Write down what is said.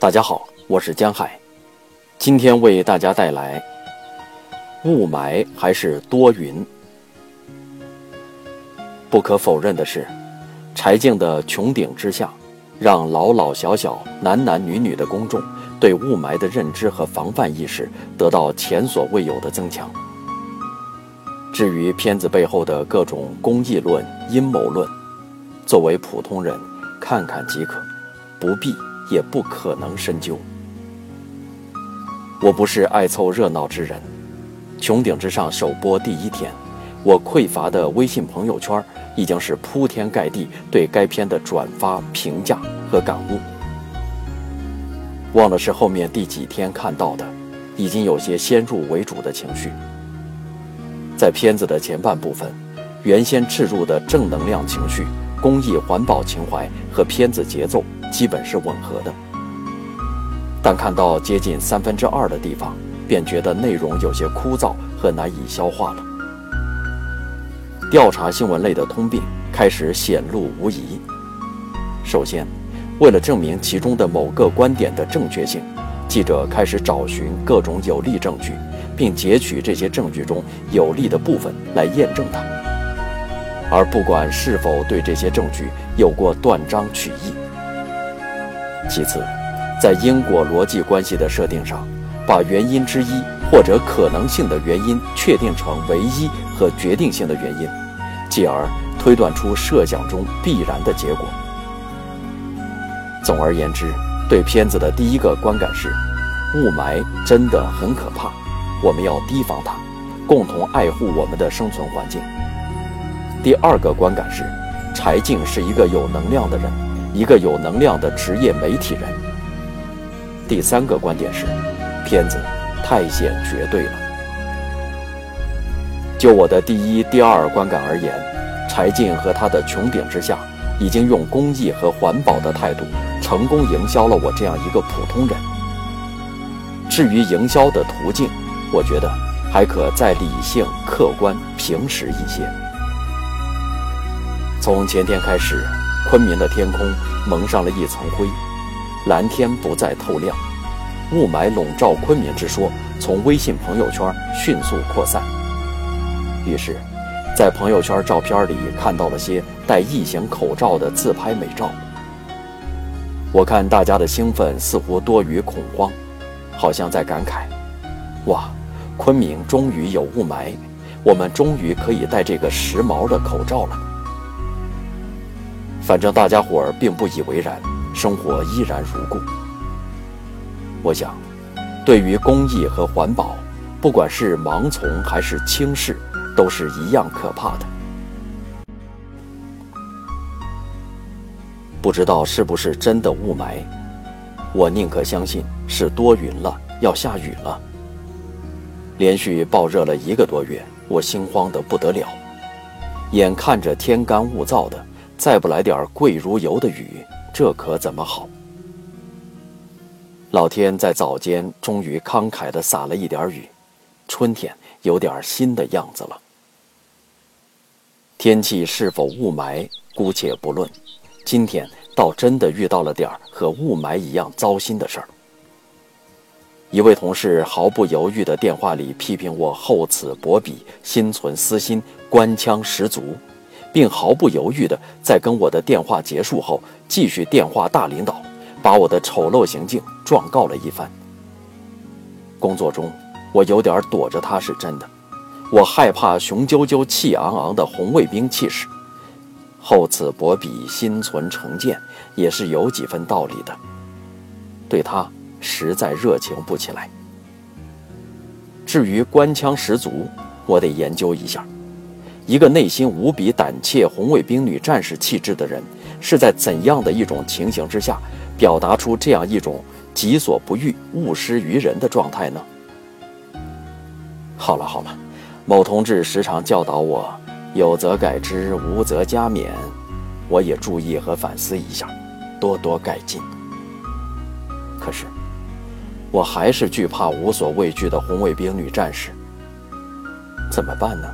大家好，我是江海，今天为大家带来雾霾还是多云。不可否认的是，柴静的《穹顶之下》让老老小小、男男女女的公众对雾霾的认知和防范意识得到前所未有的增强。至于片子背后的各种公益论、阴谋论，作为普通人看看即可，不必。也不可能深究。我不是爱凑热闹之人。穹顶之上首播第一天，我匮乏的微信朋友圈已经是铺天盖地对该片的转发、评价和感悟。忘了是后面第几天看到的，已经有些先入为主的情绪。在片子的前半部分，原先置入的正能量情绪、公益环保情怀和片子节奏。基本是吻合的，但看到接近三分之二的地方，便觉得内容有些枯燥和难以消化了。调查新闻类的通病开始显露无遗。首先，为了证明其中的某个观点的正确性，记者开始找寻各种有力证据，并截取这些证据中有利的部分来验证它，而不管是否对这些证据有过断章取义。其次，在因果逻辑关系的设定上，把原因之一或者可能性的原因确定成唯一和决定性的原因，继而推断出设想中必然的结果。总而言之，对片子的第一个观感是：雾霾真的很可怕，我们要提防它，共同爱护我们的生存环境。第二个观感是，柴静是一个有能量的人。一个有能量的职业媒体人。第三个观点是，片子太显绝对了。就我的第一、第二观感而言，柴静和他的穹顶之下，已经用公益和环保的态度，成功营销了我这样一个普通人。至于营销的途径，我觉得还可再理性、客观、平实一些。从前天开始。昆明的天空蒙上了一层灰，蓝天不再透亮，雾霾笼罩昆明之说从微信朋友圈迅速扩散。于是，在朋友圈照片里看到了些戴异形口罩的自拍美照。我看大家的兴奋似乎多于恐慌，好像在感慨：哇，昆明终于有雾霾，我们终于可以戴这个时髦的口罩了。反正大家伙儿并不以为然，生活依然如故。我想，对于公益和环保，不管是盲从还是轻视，都是一样可怕的。不知道是不是真的雾霾，我宁可相信是多云了，要下雨了。连续暴热了一个多月，我心慌得不得了，眼看着天干物燥的。再不来点贵如油的雨，这可怎么好？老天在早间终于慷慨地洒了一点雨，春天有点新的样子了。天气是否雾霾，姑且不论，今天倒真的遇到了点和雾霾一样糟心的事儿。一位同事毫不犹豫的电话里批评我厚此薄彼、心存私心、官腔十足。并毫不犹豫地在跟我的电话结束后，继续电话大领导，把我的丑陋行径状告了一番。工作中，我有点躲着他是真的，我害怕雄赳赳、气昂昂的红卫兵气势。厚此薄彼、心存成见，也是有几分道理的。对他实在热情不起来。至于官腔十足，我得研究一下。一个内心无比胆怯、红卫兵女战士气质的人，是在怎样的一种情形之下，表达出这样一种己所不欲、勿施于人的状态呢？好了好了，某同志时常教导我，有则改之，无则加勉，我也注意和反思一下，多多改进。可是，我还是惧怕无所畏惧的红卫兵女战士，怎么办呢？